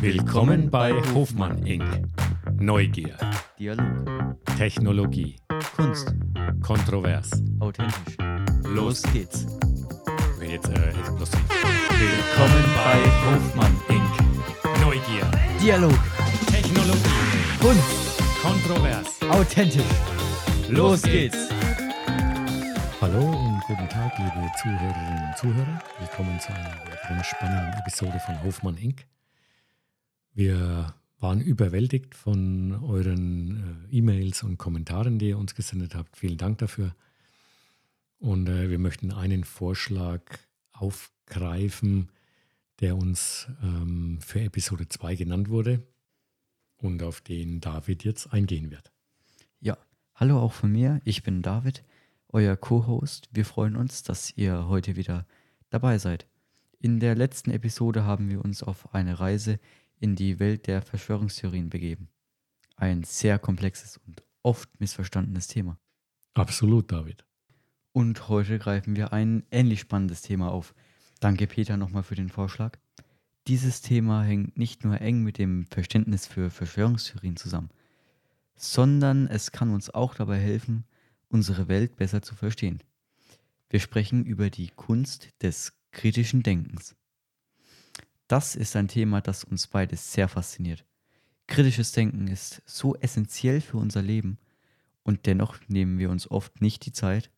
Willkommen bei Hofmann Inc. Neugier, Dialog, Technologie, Kunst, kontrovers. authentisch. Los geht's. Jetzt äh, explosiv. Willkommen bei Hofmann Inc. Neugier, Dialog, Technologie, Kunst, kontrovers. authentisch. Los geht's. Hallo und guten Tag, liebe Zuhörerinnen und Zuhörer. Willkommen zu einer weiteren spannenden Episode von Hofmann Inc. Wir waren überwältigt von euren äh, E-Mails und Kommentaren, die ihr uns gesendet habt. Vielen Dank dafür. Und äh, wir möchten einen Vorschlag aufgreifen, der uns ähm, für Episode 2 genannt wurde und auf den David jetzt eingehen wird. Ja, hallo auch von mir. Ich bin David, euer Co-Host. Wir freuen uns, dass ihr heute wieder dabei seid. In der letzten Episode haben wir uns auf eine Reise in die Welt der Verschwörungstheorien begeben. Ein sehr komplexes und oft missverstandenes Thema. Absolut, David. Und heute greifen wir ein ähnlich spannendes Thema auf. Danke Peter nochmal für den Vorschlag. Dieses Thema hängt nicht nur eng mit dem Verständnis für Verschwörungstheorien zusammen, sondern es kann uns auch dabei helfen, unsere Welt besser zu verstehen. Wir sprechen über die Kunst des kritischen Denkens. Das ist ein Thema, das uns beides sehr fasziniert. Kritisches Denken ist so essentiell für unser Leben und dennoch nehmen wir uns oft nicht die Zeit,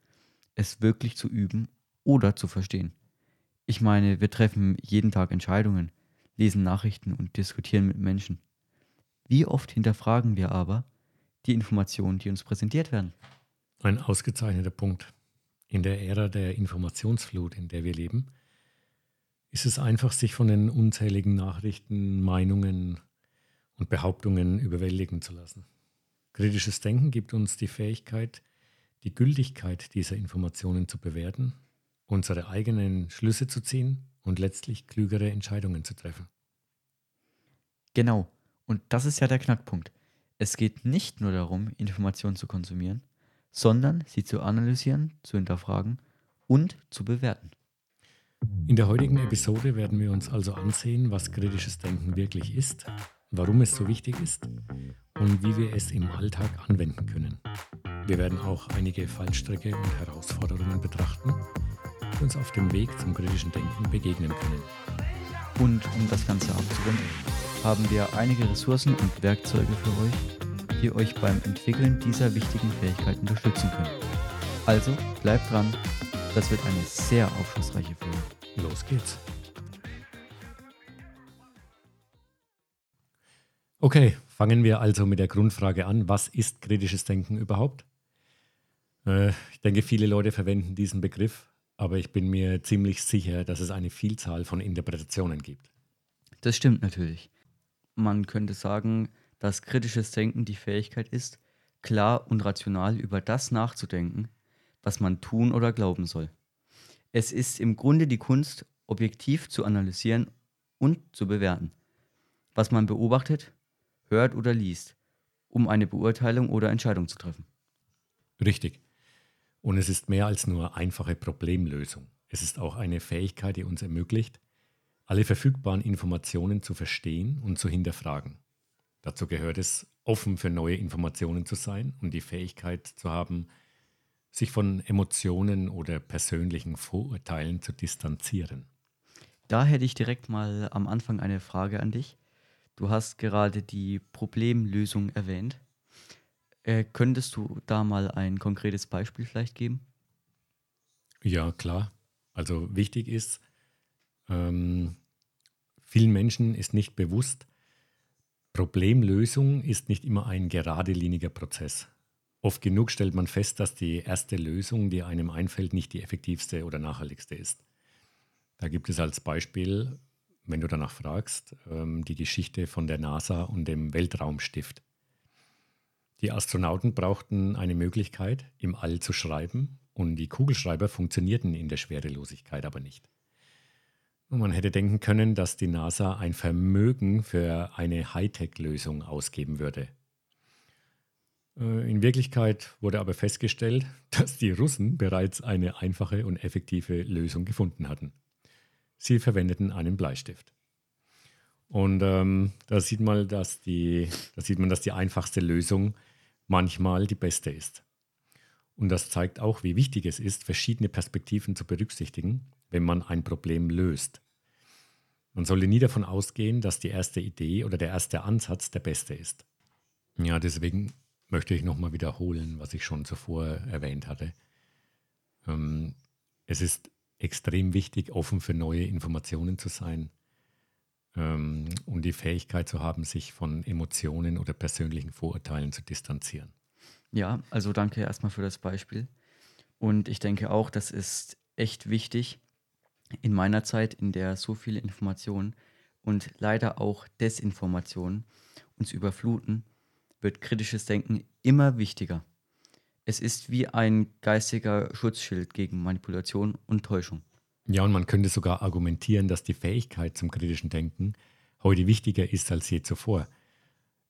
es wirklich zu üben oder zu verstehen. Ich meine, wir treffen jeden Tag Entscheidungen, lesen Nachrichten und diskutieren mit Menschen. Wie oft hinterfragen wir aber die Informationen, die uns präsentiert werden? Ein ausgezeichneter Punkt. In der Ära der Informationsflut, in der wir leben, ist es einfach, sich von den unzähligen Nachrichten, Meinungen und Behauptungen überwältigen zu lassen. Kritisches Denken gibt uns die Fähigkeit, die Gültigkeit dieser Informationen zu bewerten, unsere eigenen Schlüsse zu ziehen und letztlich klügere Entscheidungen zu treffen. Genau, und das ist ja der Knackpunkt. Es geht nicht nur darum, Informationen zu konsumieren, sondern sie zu analysieren, zu hinterfragen und zu bewerten. In der heutigen Episode werden wir uns also ansehen, was kritisches Denken wirklich ist, warum es so wichtig ist und wie wir es im Alltag anwenden können. Wir werden auch einige Fallstricke und Herausforderungen betrachten, die uns auf dem Weg zum kritischen Denken begegnen können. Und um das Ganze abzurunden, haben wir einige Ressourcen und Werkzeuge für euch, die euch beim Entwickeln dieser wichtigen Fähigkeit unterstützen können. Also bleibt dran, das wird eine sehr aufschlussreiche Folge. Los geht's. Okay, fangen wir also mit der Grundfrage an. Was ist kritisches Denken überhaupt? Äh, ich denke, viele Leute verwenden diesen Begriff, aber ich bin mir ziemlich sicher, dass es eine Vielzahl von Interpretationen gibt. Das stimmt natürlich. Man könnte sagen, dass kritisches Denken die Fähigkeit ist, klar und rational über das nachzudenken, was man tun oder glauben soll. Es ist im Grunde die Kunst, objektiv zu analysieren und zu bewerten, was man beobachtet, hört oder liest, um eine Beurteilung oder Entscheidung zu treffen. Richtig. Und es ist mehr als nur einfache Problemlösung. Es ist auch eine Fähigkeit, die uns ermöglicht, alle verfügbaren Informationen zu verstehen und zu hinterfragen. Dazu gehört es, offen für neue Informationen zu sein und die Fähigkeit zu haben, sich von Emotionen oder persönlichen Vorurteilen zu distanzieren. Da hätte ich direkt mal am Anfang eine Frage an dich. Du hast gerade die Problemlösung erwähnt. Äh, könntest du da mal ein konkretes Beispiel vielleicht geben? Ja, klar. Also wichtig ist, ähm, vielen Menschen ist nicht bewusst, Problemlösung ist nicht immer ein geradliniger Prozess. Oft genug stellt man fest, dass die erste Lösung, die einem einfällt, nicht die effektivste oder nachhaltigste ist. Da gibt es als Beispiel, wenn du danach fragst, ähm, die Geschichte von der NASA und dem Weltraumstift. Die Astronauten brauchten eine Möglichkeit, im All zu schreiben, und die Kugelschreiber funktionierten in der Schwerelosigkeit aber nicht. Und man hätte denken können, dass die NASA ein Vermögen für eine Hightech-Lösung ausgeben würde. Äh, in Wirklichkeit wurde aber festgestellt, dass die Russen bereits eine einfache und effektive Lösung gefunden hatten. Sie verwendeten einen Bleistift. Und ähm, da, sieht man, dass die, da sieht man, dass die einfachste Lösung manchmal die beste ist. Und das zeigt auch, wie wichtig es ist, verschiedene Perspektiven zu berücksichtigen, wenn man ein Problem löst. Man sollte nie davon ausgehen, dass die erste Idee oder der erste Ansatz der beste ist. Ja, deswegen möchte ich nochmal wiederholen, was ich schon zuvor erwähnt hatte. Ähm, es ist extrem wichtig, offen für neue Informationen zu sein ähm, und die Fähigkeit zu haben, sich von Emotionen oder persönlichen Vorurteilen zu distanzieren. Ja, also danke erstmal für das Beispiel. Und ich denke auch, das ist echt wichtig in meiner Zeit, in der so viele Informationen und leider auch Desinformationen uns überfluten, wird kritisches Denken immer wichtiger. Es ist wie ein geistiger Schutzschild gegen Manipulation und Täuschung. Ja, und man könnte sogar argumentieren, dass die Fähigkeit zum kritischen Denken heute wichtiger ist als je zuvor.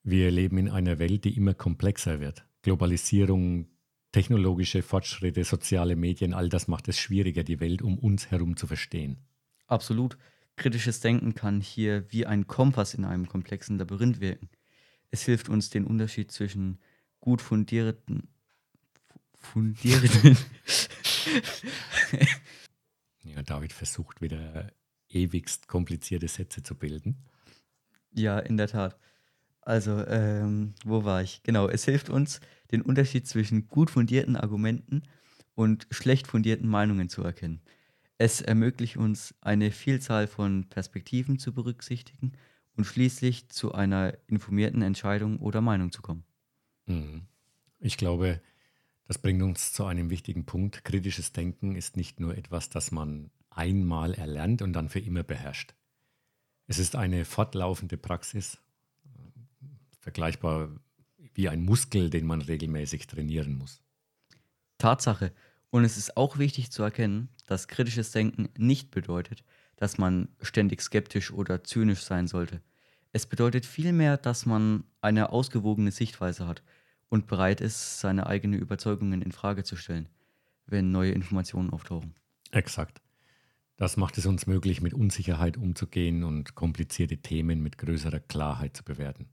Wir leben in einer Welt, die immer komplexer wird. Globalisierung, technologische Fortschritte, soziale Medien, all das macht es schwieriger, die Welt um uns herum zu verstehen. Absolut. Kritisches Denken kann hier wie ein Kompass in einem komplexen Labyrinth wirken. Es hilft uns, den Unterschied zwischen gut fundierten, fundierten ja, David versucht wieder ewigst komplizierte Sätze zu bilden. Ja, in der Tat. Also, ähm, wo war ich? Genau, es hilft uns, den Unterschied zwischen gut fundierten Argumenten und schlecht fundierten Meinungen zu erkennen. Es ermöglicht uns, eine Vielzahl von Perspektiven zu berücksichtigen und schließlich zu einer informierten Entscheidung oder Meinung zu kommen. Mhm. Ich glaube, das bringt uns zu einem wichtigen Punkt. Kritisches Denken ist nicht nur etwas, das man einmal erlernt und dann für immer beherrscht. Es ist eine fortlaufende Praxis, vergleichbar wie ein Muskel, den man regelmäßig trainieren muss. Tatsache. Und es ist auch wichtig zu erkennen, dass kritisches Denken nicht bedeutet, dass man ständig skeptisch oder zynisch sein sollte. Es bedeutet vielmehr, dass man eine ausgewogene Sichtweise hat und bereit ist, seine eigenen Überzeugungen in Frage zu stellen, wenn neue Informationen auftauchen. Exakt. Das macht es uns möglich, mit Unsicherheit umzugehen und komplizierte Themen mit größerer Klarheit zu bewerten.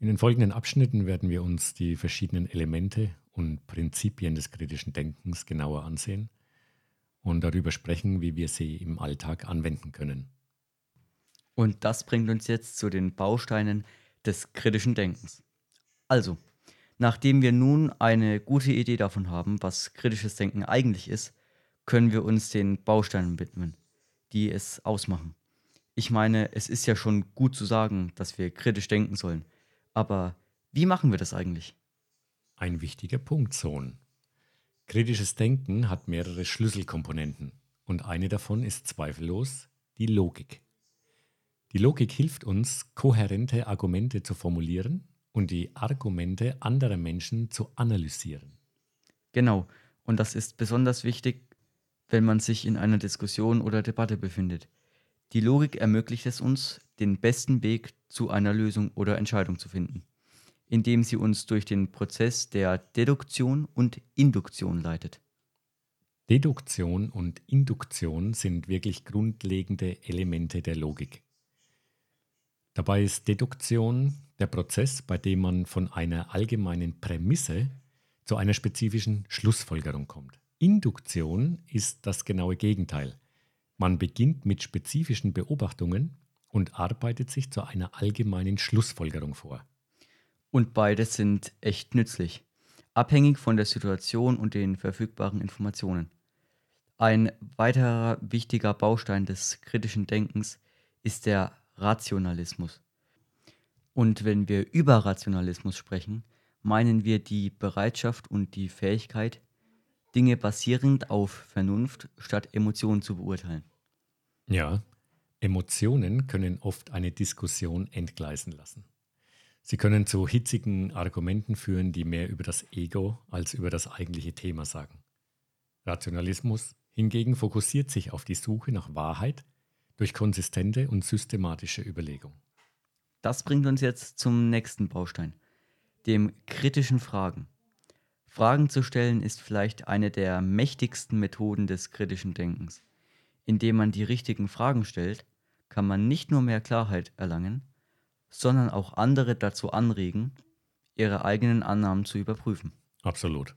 In den folgenden Abschnitten werden wir uns die verschiedenen Elemente und Prinzipien des kritischen Denkens genauer ansehen und darüber sprechen, wie wir sie im Alltag anwenden können. Und das bringt uns jetzt zu den Bausteinen des kritischen Denkens. Also, nachdem wir nun eine gute Idee davon haben, was kritisches Denken eigentlich ist, können wir uns den Bausteinen widmen, die es ausmachen. Ich meine, es ist ja schon gut zu sagen, dass wir kritisch denken sollen. Aber wie machen wir das eigentlich? Ein wichtiger Punkt, Sohn. Kritisches Denken hat mehrere Schlüsselkomponenten und eine davon ist zweifellos die Logik. Die Logik hilft uns, kohärente Argumente zu formulieren und die Argumente anderer Menschen zu analysieren. Genau, und das ist besonders wichtig, wenn man sich in einer Diskussion oder Debatte befindet. Die Logik ermöglicht es uns, den besten Weg zu einer Lösung oder Entscheidung zu finden, indem sie uns durch den Prozess der Deduktion und Induktion leitet. Deduktion und Induktion sind wirklich grundlegende Elemente der Logik. Dabei ist Deduktion der Prozess, bei dem man von einer allgemeinen Prämisse zu einer spezifischen Schlussfolgerung kommt. Induktion ist das genaue Gegenteil. Man beginnt mit spezifischen Beobachtungen und arbeitet sich zu einer allgemeinen Schlussfolgerung vor. Und beide sind echt nützlich, abhängig von der Situation und den verfügbaren Informationen. Ein weiterer wichtiger Baustein des kritischen Denkens ist der Rationalismus. Und wenn wir über Rationalismus sprechen, meinen wir die Bereitschaft und die Fähigkeit, Dinge basierend auf Vernunft statt Emotionen zu beurteilen. Ja, Emotionen können oft eine Diskussion entgleisen lassen. Sie können zu hitzigen Argumenten führen, die mehr über das Ego als über das eigentliche Thema sagen. Rationalismus hingegen fokussiert sich auf die Suche nach Wahrheit durch konsistente und systematische Überlegung. Das bringt uns jetzt zum nächsten Baustein, dem kritischen Fragen. Fragen zu stellen ist vielleicht eine der mächtigsten Methoden des kritischen Denkens. Indem man die richtigen Fragen stellt, kann man nicht nur mehr Klarheit erlangen, sondern auch andere dazu anregen, ihre eigenen Annahmen zu überprüfen. Absolut.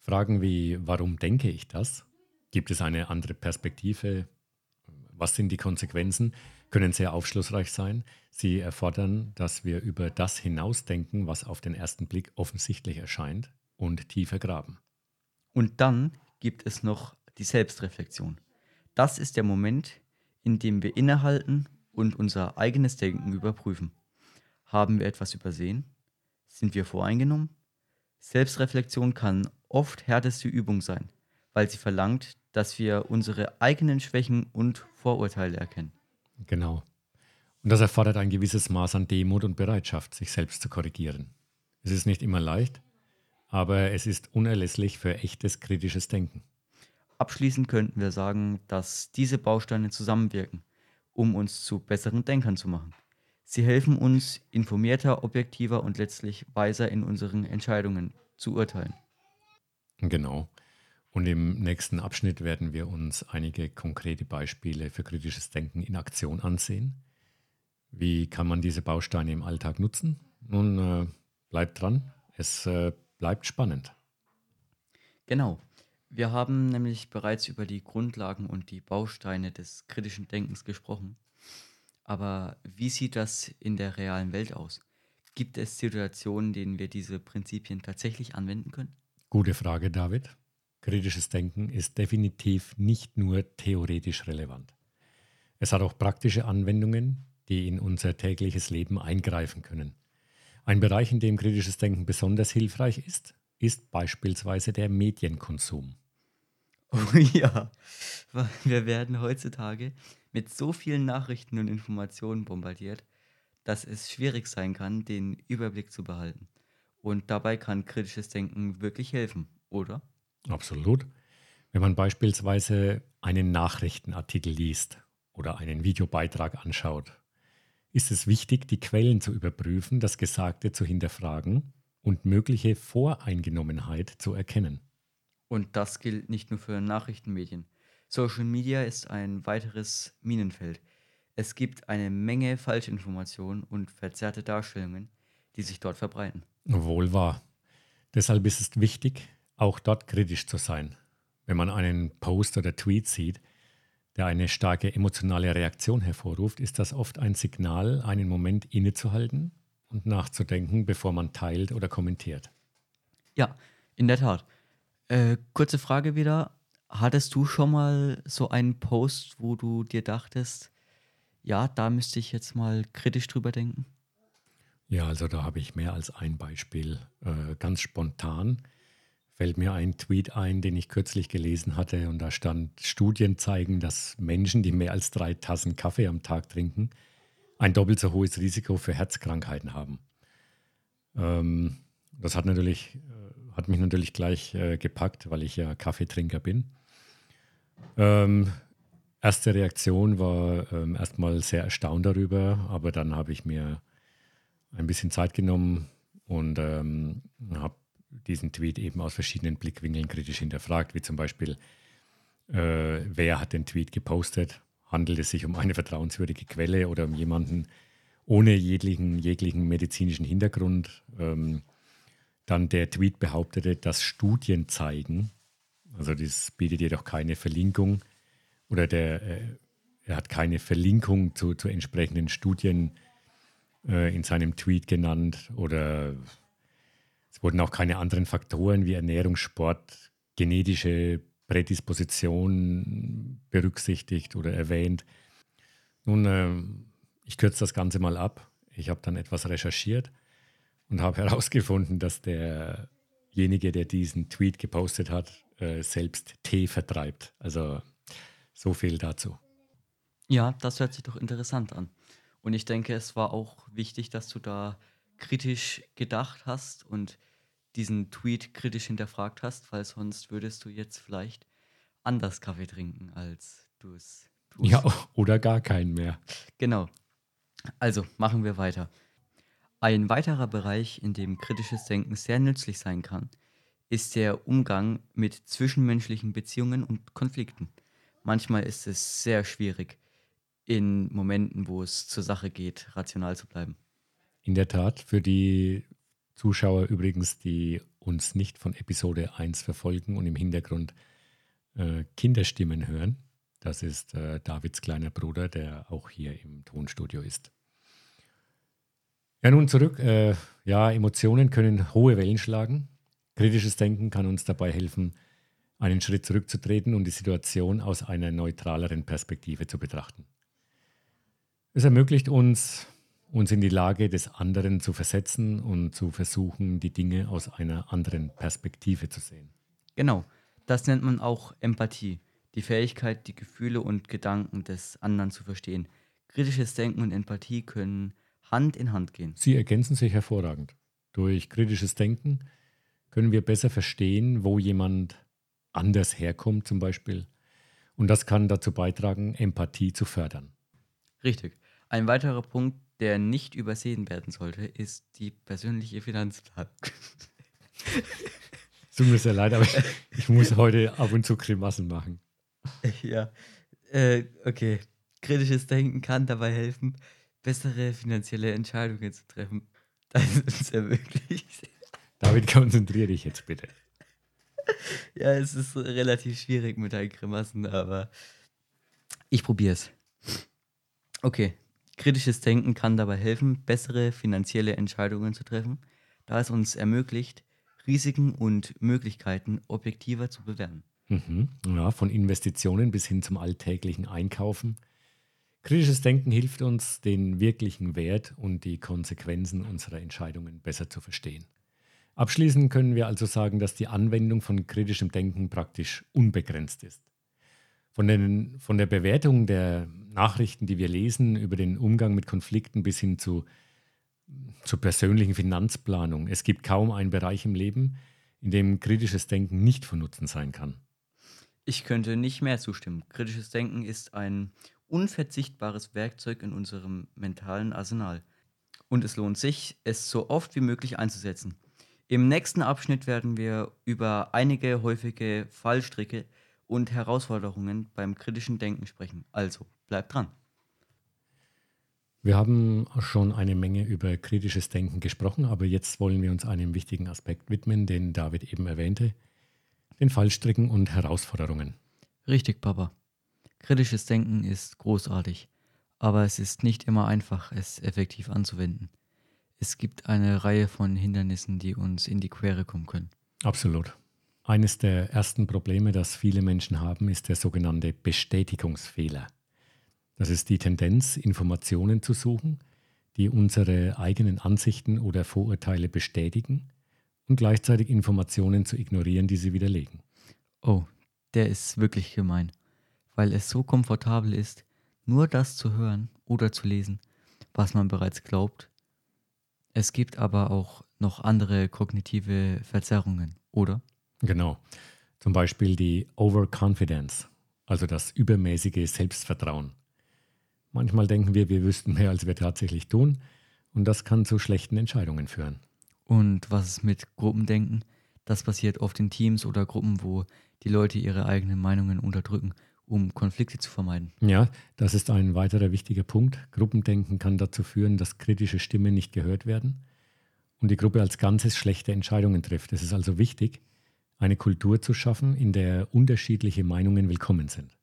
Fragen wie, warum denke ich das? Gibt es eine andere Perspektive? Was sind die Konsequenzen? Können sehr aufschlussreich sein. Sie erfordern, dass wir über das hinausdenken, was auf den ersten Blick offensichtlich erscheint und tiefer graben. Und dann gibt es noch die Selbstreflexion. Das ist der Moment, in dem wir innehalten und unser eigenes Denken überprüfen. Haben wir etwas übersehen? Sind wir voreingenommen? Selbstreflexion kann oft härteste Übung sein, weil sie verlangt, dass wir unsere eigenen Schwächen und Vorurteile erkennen. Genau. Und das erfordert ein gewisses Maß an Demut und Bereitschaft, sich selbst zu korrigieren. Es ist nicht immer leicht, aber es ist unerlässlich für echtes kritisches Denken. Abschließend könnten wir sagen, dass diese Bausteine zusammenwirken, um uns zu besseren Denkern zu machen. Sie helfen uns, informierter, objektiver und letztlich weiser in unseren Entscheidungen zu urteilen. Genau. Und im nächsten Abschnitt werden wir uns einige konkrete Beispiele für kritisches Denken in Aktion ansehen. Wie kann man diese Bausteine im Alltag nutzen? Nun, äh, bleibt dran, es äh, bleibt spannend. Genau. Wir haben nämlich bereits über die Grundlagen und die Bausteine des kritischen Denkens gesprochen. Aber wie sieht das in der realen Welt aus? Gibt es Situationen, in denen wir diese Prinzipien tatsächlich anwenden können? Gute Frage, David. Kritisches Denken ist definitiv nicht nur theoretisch relevant. Es hat auch praktische Anwendungen, die in unser tägliches Leben eingreifen können. Ein Bereich, in dem kritisches Denken besonders hilfreich ist, ist beispielsweise der Medienkonsum. Oh ja, wir werden heutzutage mit so vielen Nachrichten und Informationen bombardiert, dass es schwierig sein kann, den Überblick zu behalten. Und dabei kann kritisches Denken wirklich helfen, oder? Absolut. Wenn man beispielsweise einen Nachrichtenartikel liest oder einen Videobeitrag anschaut, ist es wichtig, die Quellen zu überprüfen, das Gesagte zu hinterfragen und mögliche Voreingenommenheit zu erkennen. Und das gilt nicht nur für Nachrichtenmedien. Social Media ist ein weiteres Minenfeld. Es gibt eine Menge Falschinformationen und verzerrte Darstellungen, die sich dort verbreiten. Wohl wahr. Deshalb ist es wichtig, auch dort kritisch zu sein. Wenn man einen Post oder Tweet sieht, der eine starke emotionale Reaktion hervorruft, ist das oft ein Signal, einen Moment innezuhalten und nachzudenken, bevor man teilt oder kommentiert. Ja, in der Tat. Äh, kurze Frage wieder. Hattest du schon mal so einen Post, wo du dir dachtest, ja, da müsste ich jetzt mal kritisch drüber denken? Ja, also da habe ich mehr als ein Beispiel. Äh, ganz spontan fällt mir ein Tweet ein, den ich kürzlich gelesen hatte und da stand, Studien zeigen, dass Menschen, die mehr als drei Tassen Kaffee am Tag trinken, ein doppelt so hohes Risiko für Herzkrankheiten haben. Ähm, das hat, natürlich, äh, hat mich natürlich gleich äh, gepackt, weil ich ja Kaffeetrinker bin. Ähm, erste Reaktion war ähm, erstmal sehr erstaunt darüber, aber dann habe ich mir ein bisschen Zeit genommen und ähm, habe diesen Tweet eben aus verschiedenen Blickwinkeln kritisch hinterfragt, wie zum Beispiel, äh, wer hat den Tweet gepostet? Handelt es sich um eine vertrauenswürdige Quelle oder um jemanden ohne jeglichen, jeglichen medizinischen Hintergrund? Ähm, dann der Tweet behauptete, dass Studien zeigen, also das bietet jedoch keine Verlinkung oder der, äh, er hat keine Verlinkung zu, zu entsprechenden Studien äh, in seinem Tweet genannt oder es wurden auch keine anderen Faktoren wie Ernährung, Sport, genetische Prädisposition berücksichtigt oder erwähnt. Nun, äh, ich kürze das Ganze mal ab. Ich habe dann etwas recherchiert und habe herausgefunden, dass derjenige, der diesen Tweet gepostet hat, äh, selbst Tee vertreibt. Also so viel dazu. Ja, das hört sich doch interessant an. Und ich denke, es war auch wichtig, dass du da kritisch gedacht hast und diesen Tweet kritisch hinterfragt hast, weil sonst würdest du jetzt vielleicht anders Kaffee trinken, als du es tust. Ja, oder gar keinen mehr. Genau. Also machen wir weiter. Ein weiterer Bereich, in dem kritisches Denken sehr nützlich sein kann, ist der Umgang mit zwischenmenschlichen Beziehungen und Konflikten. Manchmal ist es sehr schwierig, in Momenten, wo es zur Sache geht, rational zu bleiben. In der Tat, für die Zuschauer übrigens, die uns nicht von Episode 1 verfolgen und im Hintergrund äh, Kinderstimmen hören. Das ist äh, Davids kleiner Bruder, der auch hier im Tonstudio ist. Ja, nun zurück. Äh, ja, Emotionen können hohe Wellen schlagen. Kritisches Denken kann uns dabei helfen, einen Schritt zurückzutreten und die Situation aus einer neutraleren Perspektive zu betrachten. Es ermöglicht uns, uns in die Lage des anderen zu versetzen und zu versuchen, die Dinge aus einer anderen Perspektive zu sehen. Genau, das nennt man auch Empathie, die Fähigkeit, die Gefühle und Gedanken des anderen zu verstehen. Kritisches Denken und Empathie können Hand in Hand gehen. Sie ergänzen sich hervorragend. Durch kritisches Denken können wir besser verstehen, wo jemand anders herkommt zum Beispiel. Und das kann dazu beitragen, Empathie zu fördern. Richtig. Ein weiterer Punkt, der nicht übersehen werden sollte, ist die persönliche Finanzplanung. Tut mir sehr leid, aber ich muss heute ab und zu Grimassen machen. Ja, äh, okay. Kritisches Denken kann dabei helfen, bessere finanzielle Entscheidungen zu treffen. Das ist uns ermöglicht. David, konzentriere dich jetzt bitte. Ja, es ist relativ schwierig mit deinen Grimassen, aber ich probiere es. Okay, kritisches Denken kann dabei helfen, bessere finanzielle Entscheidungen zu treffen, da es uns ermöglicht, Risiken und Möglichkeiten objektiver zu bewerten. Mhm. Ja, von Investitionen bis hin zum alltäglichen Einkaufen. Kritisches Denken hilft uns, den wirklichen Wert und die Konsequenzen unserer Entscheidungen besser zu verstehen. Abschließend können wir also sagen, dass die Anwendung von kritischem Denken praktisch unbegrenzt ist. Von, den, von der Bewertung der Nachrichten, die wir lesen, über den Umgang mit Konflikten bis hin zu, zur persönlichen Finanzplanung. Es gibt kaum einen Bereich im Leben, in dem kritisches Denken nicht von Nutzen sein kann. Ich könnte nicht mehr zustimmen. Kritisches Denken ist ein unverzichtbares Werkzeug in unserem mentalen Arsenal. Und es lohnt sich, es so oft wie möglich einzusetzen. Im nächsten Abschnitt werden wir über einige häufige Fallstricke und Herausforderungen beim kritischen Denken sprechen. Also bleibt dran. Wir haben schon eine Menge über kritisches Denken gesprochen, aber jetzt wollen wir uns einem wichtigen Aspekt widmen, den David eben erwähnte, den Fallstricken und Herausforderungen. Richtig, Papa. Kritisches Denken ist großartig, aber es ist nicht immer einfach, es effektiv anzuwenden es gibt eine Reihe von Hindernissen, die uns in die Quere kommen können. Absolut. Eines der ersten Probleme, das viele Menschen haben, ist der sogenannte Bestätigungsfehler. Das ist die Tendenz, Informationen zu suchen, die unsere eigenen Ansichten oder Vorurteile bestätigen und gleichzeitig Informationen zu ignorieren, die sie widerlegen. Oh, der ist wirklich gemein, weil es so komfortabel ist, nur das zu hören oder zu lesen, was man bereits glaubt es gibt aber auch noch andere kognitive Verzerrungen, oder? Genau. Zum Beispiel die Overconfidence, also das übermäßige Selbstvertrauen. Manchmal denken wir, wir wüssten mehr, als wir tatsächlich tun, und das kann zu schlechten Entscheidungen führen. Und was ist mit Gruppendenken? Das passiert oft in Teams oder Gruppen, wo die Leute ihre eigenen Meinungen unterdrücken um Konflikte zu vermeiden. Ja, das ist ein weiterer wichtiger Punkt. Gruppendenken kann dazu führen, dass kritische Stimmen nicht gehört werden und die Gruppe als Ganzes schlechte Entscheidungen trifft. Es ist also wichtig, eine Kultur zu schaffen, in der unterschiedliche Meinungen willkommen sind.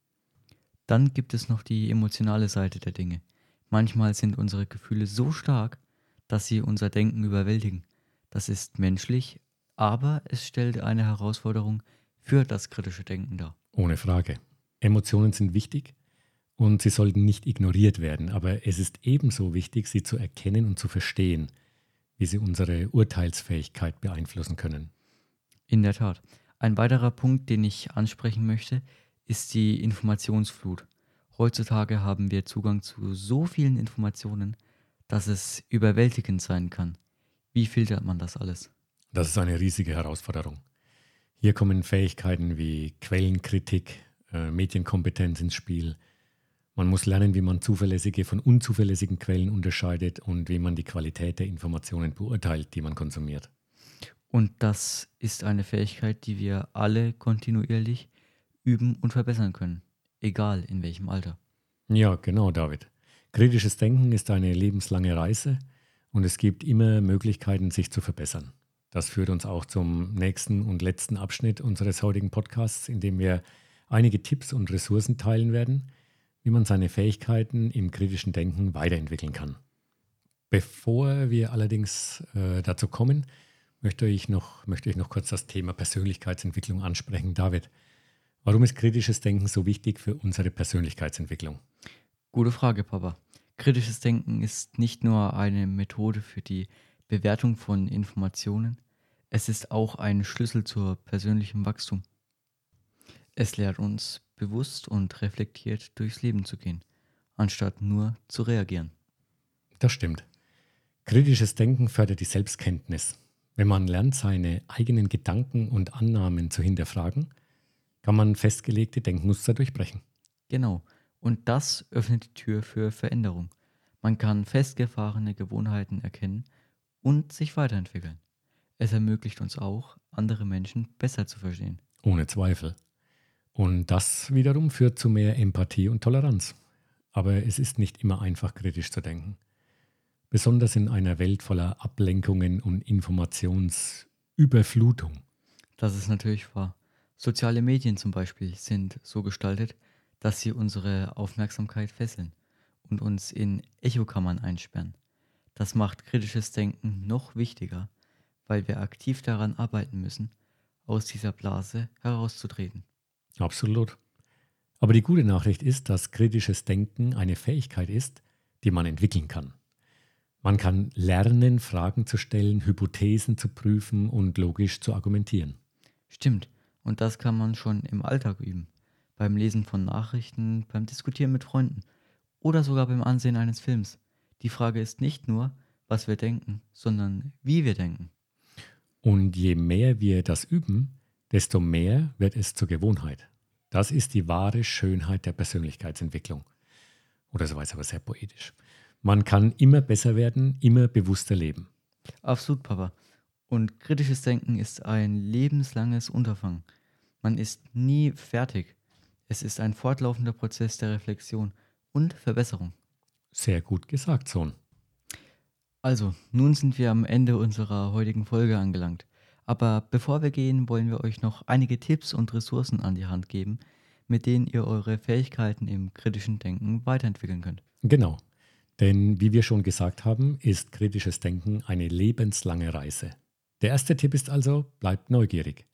Dann gibt es noch die emotionale Seite der Dinge. Manchmal sind unsere Gefühle so stark, dass sie unser Denken überwältigen. Das ist menschlich, aber es stellt eine Herausforderung für das kritische Denken dar. Ohne Frage. Emotionen sind wichtig und sie sollten nicht ignoriert werden, aber es ist ebenso wichtig, sie zu erkennen und zu verstehen, wie sie unsere Urteilsfähigkeit beeinflussen können. In der Tat. Ein weiterer Punkt, den ich ansprechen möchte, ist die Informationsflut. Heutzutage haben wir Zugang zu so vielen Informationen, dass es überwältigend sein kann. Wie filtert man das alles? Das ist eine riesige Herausforderung. Hier kommen Fähigkeiten wie Quellenkritik, äh, Medienkompetenz ins Spiel. Man muss lernen, wie man zuverlässige von unzuverlässigen Quellen unterscheidet und wie man die Qualität der Informationen beurteilt, die man konsumiert. Und das ist eine Fähigkeit, die wir alle kontinuierlich üben und verbessern können, egal in welchem Alter. Ja, genau, David. Kritisches Denken ist eine lebenslange Reise und es gibt immer Möglichkeiten, sich zu verbessern. Das führt uns auch zum nächsten und letzten Abschnitt unseres heutigen Podcasts, in dem wir einige Tipps und Ressourcen teilen werden, wie man seine Fähigkeiten im kritischen Denken weiterentwickeln kann. Bevor wir allerdings äh, dazu kommen, möchte ich, noch, möchte ich noch kurz das Thema Persönlichkeitsentwicklung ansprechen. David, warum ist kritisches Denken so wichtig für unsere Persönlichkeitsentwicklung? Gute Frage, Papa. Kritisches Denken ist nicht nur eine Methode für die Bewertung von Informationen, es ist auch ein Schlüssel zur persönlichen Wachstum. Es lehrt uns, bewusst und reflektiert durchs Leben zu gehen, anstatt nur zu reagieren. Das stimmt. Kritisches Denken fördert die Selbstkenntnis. Wenn man lernt, seine eigenen Gedanken und Annahmen zu hinterfragen, kann man festgelegte Denkmuster durchbrechen. Genau. Und das öffnet die Tür für Veränderung. Man kann festgefahrene Gewohnheiten erkennen und sich weiterentwickeln. Es ermöglicht uns auch, andere Menschen besser zu verstehen. Ohne Zweifel. Und das wiederum führt zu mehr Empathie und Toleranz. Aber es ist nicht immer einfach kritisch zu denken. Besonders in einer Welt voller Ablenkungen und Informationsüberflutung. Das ist natürlich wahr. Soziale Medien zum Beispiel sind so gestaltet, dass sie unsere Aufmerksamkeit fesseln und uns in Echokammern einsperren. Das macht kritisches Denken noch wichtiger, weil wir aktiv daran arbeiten müssen, aus dieser Blase herauszutreten. Absolut. Aber die gute Nachricht ist, dass kritisches Denken eine Fähigkeit ist, die man entwickeln kann. Man kann lernen, Fragen zu stellen, Hypothesen zu prüfen und logisch zu argumentieren. Stimmt. Und das kann man schon im Alltag üben. Beim Lesen von Nachrichten, beim Diskutieren mit Freunden oder sogar beim Ansehen eines Films. Die Frage ist nicht nur, was wir denken, sondern wie wir denken. Und je mehr wir das üben, desto mehr wird es zur Gewohnheit. Das ist die wahre Schönheit der Persönlichkeitsentwicklung. Oder so weiß aber sehr poetisch. Man kann immer besser werden, immer bewusster leben. Absolut, Papa. Und kritisches Denken ist ein lebenslanges Unterfangen. Man ist nie fertig. Es ist ein fortlaufender Prozess der Reflexion und Verbesserung. Sehr gut gesagt, Sohn. Also, nun sind wir am Ende unserer heutigen Folge angelangt. Aber bevor wir gehen, wollen wir euch noch einige Tipps und Ressourcen an die Hand geben, mit denen ihr eure Fähigkeiten im kritischen Denken weiterentwickeln könnt. Genau. Denn wie wir schon gesagt haben, ist kritisches Denken eine lebenslange Reise. Der erste Tipp ist also, bleibt neugierig.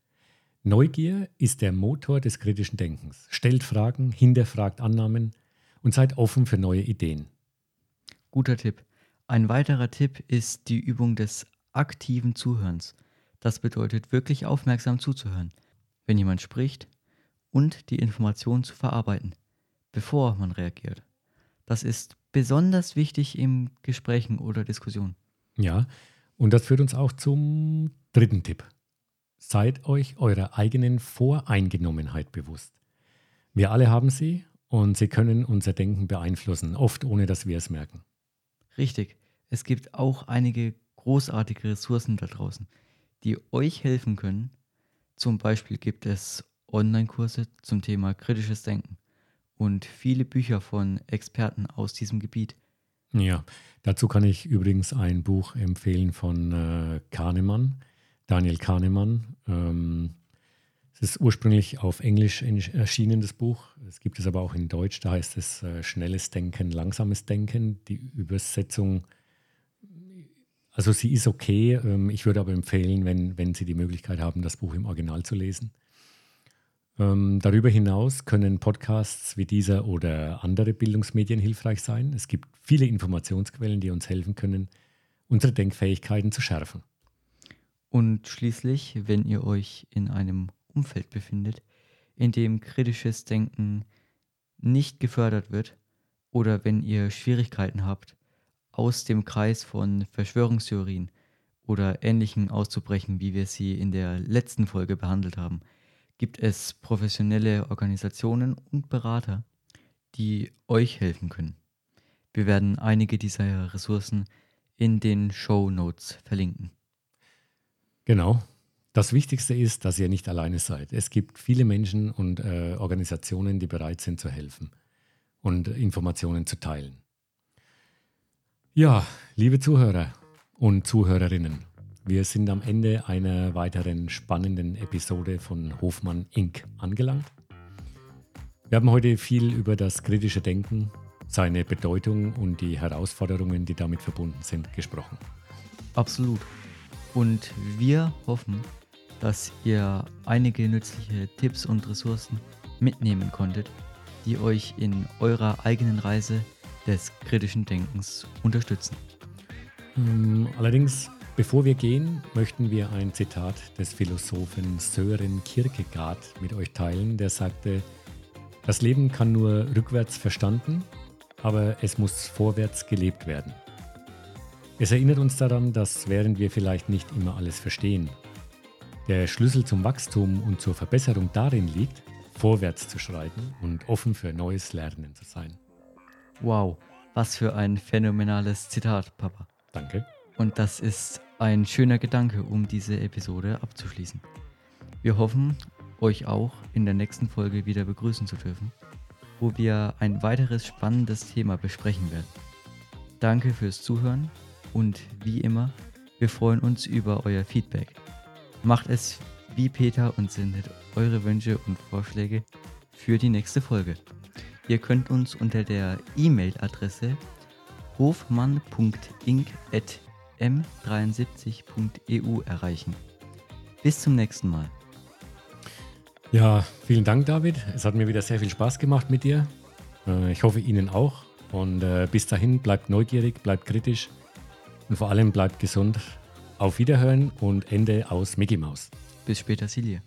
Neugier ist der Motor des kritischen Denkens. Stellt Fragen, hinterfragt Annahmen und seid offen für neue Ideen. Guter Tipp. Ein weiterer Tipp ist die Übung des aktiven Zuhörens. Das bedeutet wirklich aufmerksam zuzuhören, wenn jemand spricht und die Information zu verarbeiten, bevor man reagiert. Das ist besonders wichtig in Gesprächen oder Diskussionen. Ja, und das führt uns auch zum dritten Tipp. Seid euch eurer eigenen Voreingenommenheit bewusst. Wir alle haben sie und sie können unser Denken beeinflussen, oft ohne dass wir es merken. Richtig. Es gibt auch einige großartige Ressourcen da draußen, die euch helfen können. Zum Beispiel gibt es Online-Kurse zum Thema kritisches Denken und viele Bücher von Experten aus diesem Gebiet. Ja, dazu kann ich übrigens ein Buch empfehlen von äh, Kahnemann, Daniel Kahnemann. Ähm, es ist ursprünglich auf Englisch erschienen, das Buch. Es gibt es aber auch in Deutsch. Da heißt es äh, schnelles Denken, langsames Denken. Die Übersetzung, also sie ist okay. Ähm, ich würde aber empfehlen, wenn, wenn Sie die Möglichkeit haben, das Buch im Original zu lesen. Ähm, darüber hinaus können Podcasts wie dieser oder andere Bildungsmedien hilfreich sein. Es gibt viele Informationsquellen, die uns helfen können, unsere Denkfähigkeiten zu schärfen. Und schließlich, wenn ihr euch in einem Umfeld befindet, in dem kritisches Denken nicht gefördert wird oder wenn ihr Schwierigkeiten habt, aus dem Kreis von Verschwörungstheorien oder Ähnlichem auszubrechen, wie wir sie in der letzten Folge behandelt haben, gibt es professionelle Organisationen und Berater, die euch helfen können. Wir werden einige dieser Ressourcen in den Show Notes verlinken. Genau, das Wichtigste ist, dass ihr nicht alleine seid. Es gibt viele Menschen und äh, Organisationen, die bereit sind zu helfen. und Informationen zu teilen. Ja, liebe Zuhörer und Zuhörerinnen, wir sind am Ende einer weiteren spannenden Episode von Hofmann Inc. angelangt. Wir haben heute viel über das kritische Denken, seine Bedeutung und die Herausforderungen, die damit verbunden sind, gesprochen. Absolut. Und wir hoffen, dass ihr einige nützliche Tipps und Ressourcen mitnehmen konntet, die euch in eurer eigenen Reise des kritischen Denkens unterstützen. Ähm, allerdings, bevor wir gehen, möchten wir ein Zitat des Philosophen Sören Kierkegaard mit euch teilen, der sagte, das Leben kann nur rückwärts verstanden, aber es muss vorwärts gelebt werden. Es erinnert uns daran, dass während wir vielleicht nicht immer alles verstehen, der Schlüssel zum Wachstum und zur Verbesserung darin liegt, vorwärts zu schreiten und offen für neues Lernen zu sein. Wow, was für ein phänomenales Zitat, Papa. Danke. Und das ist ein schöner Gedanke, um diese Episode abzuschließen. Wir hoffen, euch auch in der nächsten Folge wieder begrüßen zu dürfen, wo wir ein weiteres spannendes Thema besprechen werden. Danke fürs Zuhören und wie immer, wir freuen uns über euer Feedback. Macht es wie Peter und sendet eure Wünsche und Vorschläge für die nächste Folge. Ihr könnt uns unter der E-Mail-Adresse hofmann.inc.m73.eu erreichen. Bis zum nächsten Mal. Ja, vielen Dank, David. Es hat mir wieder sehr viel Spaß gemacht mit dir. Äh, ich hoffe Ihnen auch. Und äh, bis dahin bleibt neugierig, bleibt kritisch und vor allem bleibt gesund. Auf Wiederhören und Ende aus Mickey Mouse. Bis später, Silje.